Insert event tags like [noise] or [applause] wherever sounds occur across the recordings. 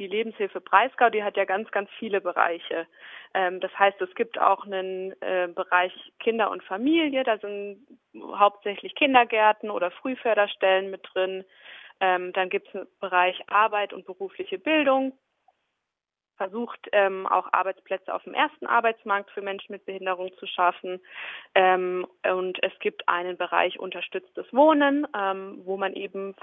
die Lebenshilfe Breisgau, die hat ja ganz, ganz viele Bereiche. Ähm, das heißt, es gibt auch einen äh, Bereich Kinder und Familie, da sind hauptsächlich Kindergärten oder Frühförderstellen mit drin. Ähm, dann gibt es einen Bereich Arbeit und berufliche Bildung versucht, ähm, auch Arbeitsplätze auf dem ersten Arbeitsmarkt für Menschen mit Behinderung zu schaffen. Ähm, und es gibt einen Bereich unterstütztes Wohnen, ähm, wo man eben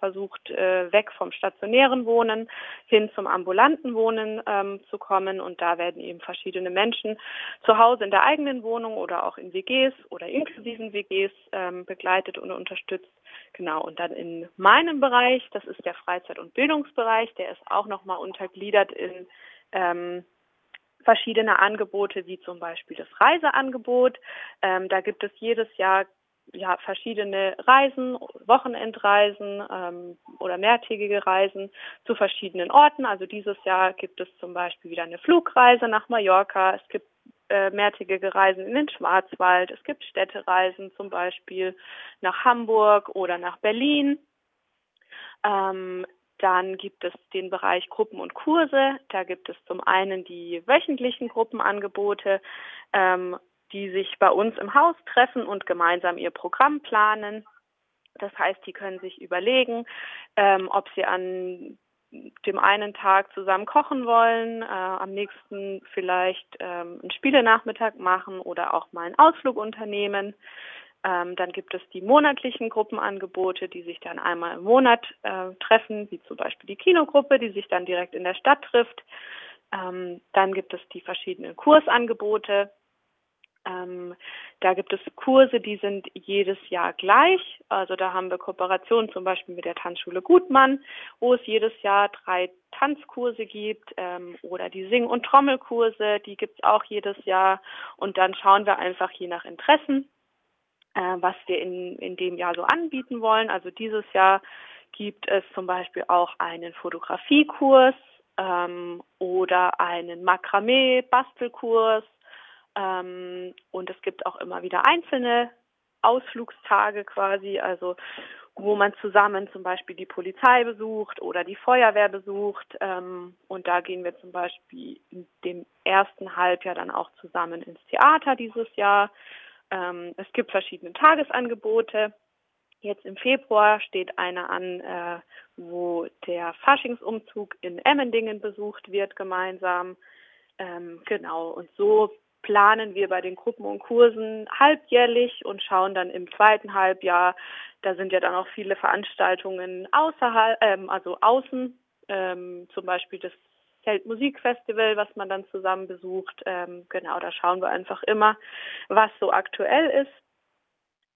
versucht, äh, weg vom stationären Wohnen hin zum ambulanten Wohnen ähm, zu kommen. Und da werden eben verschiedene Menschen zu Hause in der eigenen Wohnung oder auch in WGs oder inklusiven WGs ähm, begleitet und unterstützt. Genau. Und dann in meinem Bereich, das ist der Freizeit- und Bildungsbereich, der ist auch nochmal untergliedert in ähm, verschiedene Angebote, wie zum Beispiel das Reiseangebot. Ähm, da gibt es jedes Jahr ja, verschiedene Reisen, Wochenendreisen ähm, oder mehrtägige Reisen zu verschiedenen Orten. Also dieses Jahr gibt es zum Beispiel wieder eine Flugreise nach Mallorca. Es gibt äh, mehrtägige Reisen in den Schwarzwald. Es gibt Städtereisen zum Beispiel nach Hamburg oder nach Berlin. Ähm, dann gibt es den Bereich Gruppen und Kurse. Da gibt es zum einen die wöchentlichen Gruppenangebote, ähm, die sich bei uns im Haus treffen und gemeinsam ihr Programm planen. Das heißt, die können sich überlegen, ähm, ob sie an dem einen Tag zusammen kochen wollen, äh, am nächsten vielleicht ähm, einen Spielenachmittag machen oder auch mal einen Ausflug unternehmen. Ähm, dann gibt es die monatlichen Gruppenangebote, die sich dann einmal im Monat äh, treffen, wie zum Beispiel die Kinogruppe, die sich dann direkt in der Stadt trifft. Ähm, dann gibt es die verschiedenen Kursangebote, ähm, da gibt es Kurse, die sind jedes Jahr gleich. Also da haben wir Kooperationen zum Beispiel mit der Tanzschule Gutmann, wo es jedes Jahr drei Tanzkurse gibt ähm, oder die Sing- und Trommelkurse, die gibt es auch jedes Jahr. Und dann schauen wir einfach je nach Interessen, äh, was wir in, in dem Jahr so anbieten wollen. Also dieses Jahr gibt es zum Beispiel auch einen Fotografiekurs ähm, oder einen Makramee-Bastelkurs ähm, und es gibt auch immer wieder einzelne Ausflugstage quasi, also wo man zusammen zum Beispiel die Polizei besucht oder die Feuerwehr besucht. Ähm, und da gehen wir zum Beispiel in dem ersten Halbjahr dann auch zusammen ins Theater dieses Jahr. Ähm, es gibt verschiedene Tagesangebote. Jetzt im Februar steht eine an, äh, wo der Faschingsumzug in Emmendingen besucht wird gemeinsam. Ähm, genau, und so planen wir bei den Gruppen und Kursen halbjährlich und schauen dann im zweiten Halbjahr, da sind ja dann auch viele Veranstaltungen außerhalb, ähm, also außen, ähm, zum Beispiel das Zeltmusikfestival, was man dann zusammen besucht. Ähm, genau, da schauen wir einfach immer, was so aktuell ist.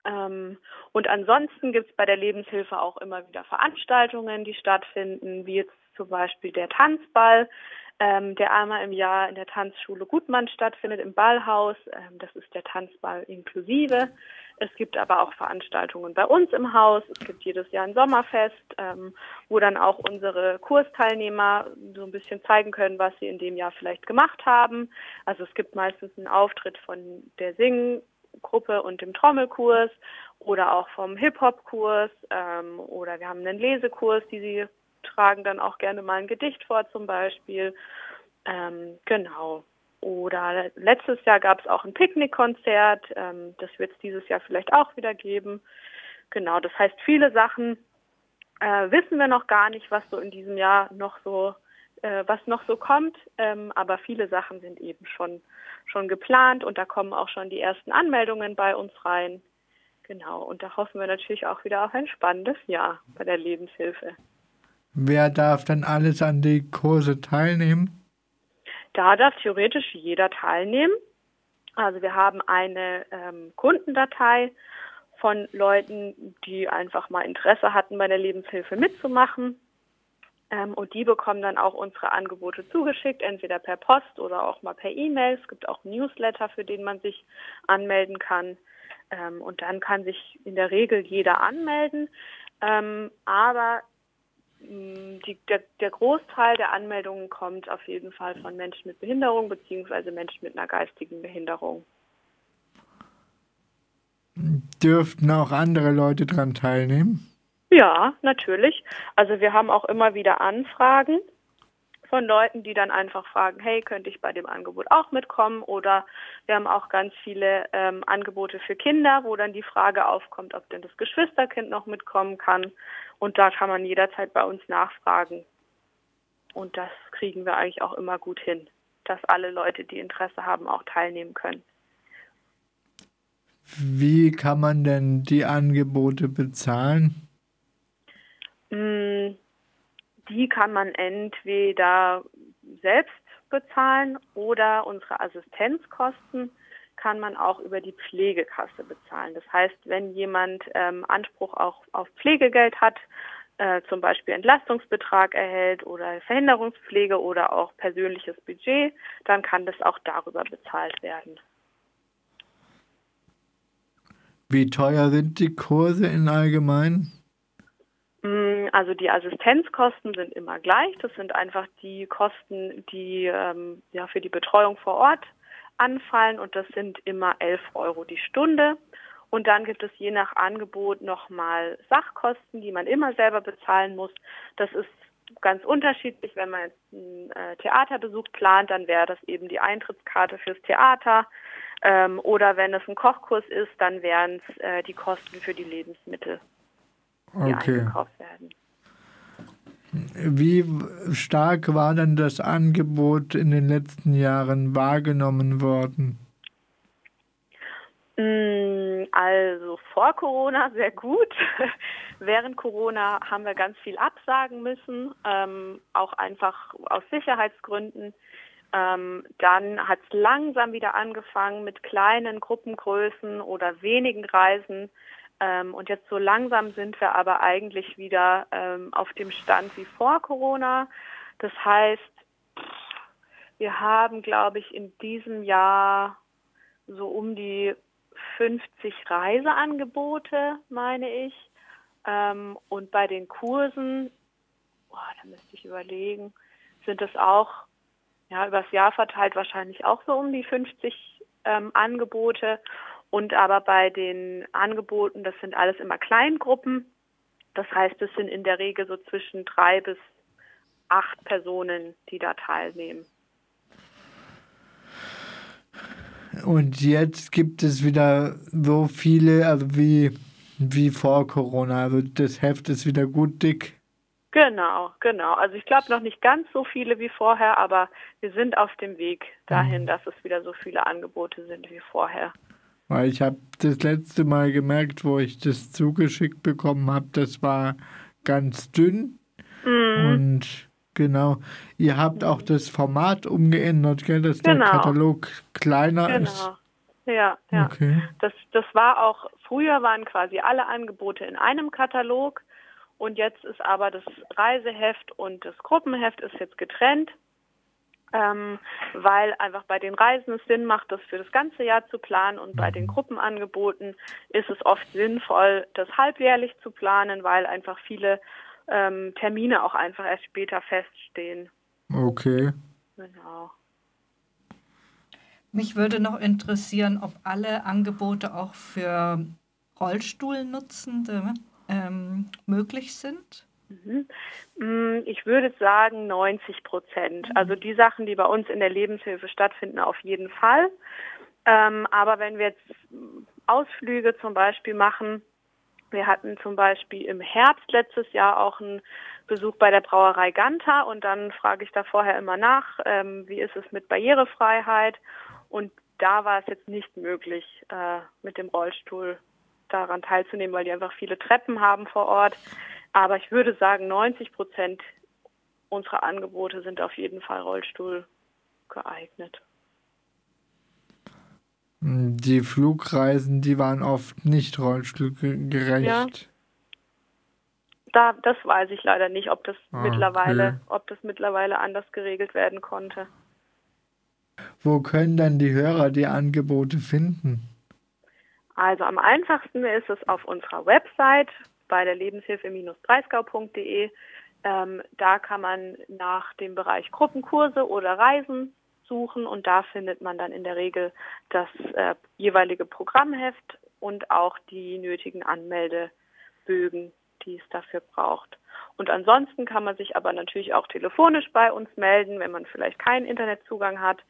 Ähm, und ansonsten gibt es bei der Lebenshilfe auch immer wieder Veranstaltungen, die stattfinden, wie jetzt zum Beispiel der Tanzball ähm, der einmal im Jahr in der Tanzschule Gutmann stattfindet, im Ballhaus. Ähm, das ist der Tanzball inklusive. Es gibt aber auch Veranstaltungen bei uns im Haus. Es gibt jedes Jahr ein Sommerfest, ähm, wo dann auch unsere Kursteilnehmer so ein bisschen zeigen können, was sie in dem Jahr vielleicht gemacht haben. Also es gibt meistens einen Auftritt von der Singgruppe und dem Trommelkurs oder auch vom Hip-Hop-Kurs ähm, oder wir haben einen Lesekurs, die sie tragen dann auch gerne mal ein Gedicht vor zum Beispiel. Ähm, genau. Oder letztes Jahr gab es auch ein Picknickkonzert. Ähm, das wird es dieses Jahr vielleicht auch wieder geben. Genau, das heißt, viele Sachen äh, wissen wir noch gar nicht, was so in diesem Jahr noch so, äh, was noch so kommt. Ähm, aber viele Sachen sind eben schon, schon geplant und da kommen auch schon die ersten Anmeldungen bei uns rein. Genau, und da hoffen wir natürlich auch wieder auf ein spannendes Jahr bei der Lebenshilfe. Wer darf dann alles an die Kurse teilnehmen? Da darf theoretisch jeder teilnehmen. Also wir haben eine ähm, Kundendatei von Leuten, die einfach mal Interesse hatten, bei der Lebenshilfe mitzumachen. Ähm, und die bekommen dann auch unsere Angebote zugeschickt, entweder per Post oder auch mal per E-Mail. Es gibt auch Newsletter, für den man sich anmelden kann. Ähm, und dann kann sich in der Regel jeder anmelden. Ähm, aber die, der, der, Großteil der Anmeldungen kommt auf jeden Fall von Menschen mit Behinderung bzw. Menschen mit einer geistigen Behinderung. Dürften auch andere Leute daran teilnehmen? Ja, natürlich. Also wir haben auch immer wieder Anfragen. Von Leuten, die dann einfach fragen, hey, könnte ich bei dem Angebot auch mitkommen? Oder wir haben auch ganz viele ähm, Angebote für Kinder, wo dann die Frage aufkommt, ob denn das Geschwisterkind noch mitkommen kann. Und da kann man jederzeit bei uns nachfragen. Und das kriegen wir eigentlich auch immer gut hin, dass alle Leute, die Interesse haben, auch teilnehmen können. Wie kann man denn die Angebote bezahlen? Mm, die kann man entweder selbst bezahlen oder unsere Assistenzkosten kann man auch über die Pflegekasse bezahlen. Das heißt, wenn jemand ähm, Anspruch auch auf Pflegegeld hat, äh, zum Beispiel Entlastungsbetrag erhält oder Verhinderungspflege oder auch persönliches Budget, dann kann das auch darüber bezahlt werden. Wie teuer sind die Kurse in allgemein? Also die Assistenzkosten sind immer gleich. Das sind einfach die Kosten, die ähm, ja für die Betreuung vor Ort anfallen und das sind immer 11 Euro die Stunde. Und dann gibt es je nach Angebot nochmal Sachkosten, die man immer selber bezahlen muss. Das ist ganz unterschiedlich. Wenn man jetzt einen äh, Theaterbesuch plant, dann wäre das eben die Eintrittskarte fürs Theater. Ähm, oder wenn es ein Kochkurs ist, dann wären es äh, die Kosten für die Lebensmittel, die okay. eingekauft werden. Wie stark war denn das Angebot in den letzten Jahren wahrgenommen worden? Mm, also vor Corona sehr gut. [laughs] Während Corona haben wir ganz viel absagen müssen, ähm, auch einfach aus Sicherheitsgründen. Ähm, dann hat es langsam wieder angefangen mit kleinen Gruppengrößen oder wenigen Reisen. Ähm, und jetzt so langsam sind wir aber eigentlich wieder ähm, auf dem Stand wie vor Corona. Das heißt, wir haben, glaube ich, in diesem Jahr so um die 50 Reiseangebote, meine ich. Ähm, und bei den Kursen, boah, da müsste ich überlegen, sind es auch ja, übers Jahr verteilt wahrscheinlich auch so um die 50 ähm, Angebote. Und aber bei den Angeboten, das sind alles immer Kleingruppen. Das heißt, es sind in der Regel so zwischen drei bis acht Personen, die da teilnehmen. Und jetzt gibt es wieder so viele, also wie, wie vor Corona. Also das Heft ist wieder gut dick. Genau, genau. Also ich glaube noch nicht ganz so viele wie vorher, aber wir sind auf dem Weg dahin, mhm. dass es wieder so viele Angebote sind wie vorher. Weil ich habe das letzte Mal gemerkt, wo ich das zugeschickt bekommen habe, das war ganz dünn. Mhm. Und genau, ihr habt mhm. auch das Format umgeändert, gell, dass genau. der Katalog kleiner genau. ist. Ja, ja. Okay. Das, das war auch, früher waren quasi alle Angebote in einem Katalog und jetzt ist aber das Reiseheft und das Gruppenheft ist jetzt getrennt, ähm, weil einfach bei den Reisen es Sinn macht, das für das ganze Jahr zu planen und bei den mhm. Gruppenangeboten ist es oft sinnvoll, das halbjährlich zu planen, weil einfach viele ähm, Termine auch einfach erst später feststehen. Okay. Genau. Mich würde noch interessieren, ob alle Angebote auch für Rollstuhlnutzende ähm, möglich sind? Mhm. Mm, ich würde sagen 90 Prozent. Mhm. Also die Sachen, die bei uns in der Lebenshilfe stattfinden, auf jeden Fall. Ähm, aber wenn wir jetzt Ausflüge zum Beispiel machen, wir hatten zum Beispiel im Herbst letztes Jahr auch einen Besuch bei der Brauerei Ganta und dann frage ich da vorher immer nach, ähm, wie ist es mit Barrierefreiheit und da war es jetzt nicht möglich, äh, mit dem Rollstuhl daran teilzunehmen, weil die einfach viele Treppen haben vor Ort. Aber ich würde sagen, 90 Prozent unserer Angebote sind auf jeden Fall Rollstuhl geeignet. Die Flugreisen, die waren oft nicht rollstuhlgerecht. Ja. Da, das weiß ich leider nicht, ob das ah, mittlerweile, okay. ob das mittlerweile anders geregelt werden konnte. Wo können dann die Hörer die Angebote finden? Also am einfachsten ist es auf unserer Website bei der Lebenshilfe-breisgau.de. Ähm, da kann man nach dem Bereich Gruppenkurse oder Reisen suchen und da findet man dann in der Regel das äh, jeweilige Programmheft und auch die nötigen Anmeldebögen, die es dafür braucht. Und ansonsten kann man sich aber natürlich auch telefonisch bei uns melden, wenn man vielleicht keinen Internetzugang hat.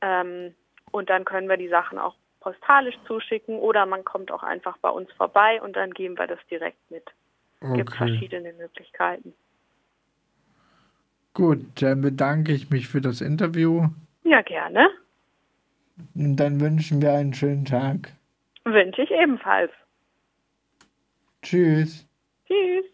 Ähm, und dann können wir die Sachen auch postalisch zuschicken oder man kommt auch einfach bei uns vorbei und dann geben wir das direkt mit. Es okay. gibt verschiedene Möglichkeiten. Gut, dann bedanke ich mich für das Interview. Ja, gerne. Und dann wünschen wir einen schönen Tag. Wünsche ich ebenfalls. Tschüss. Tschüss.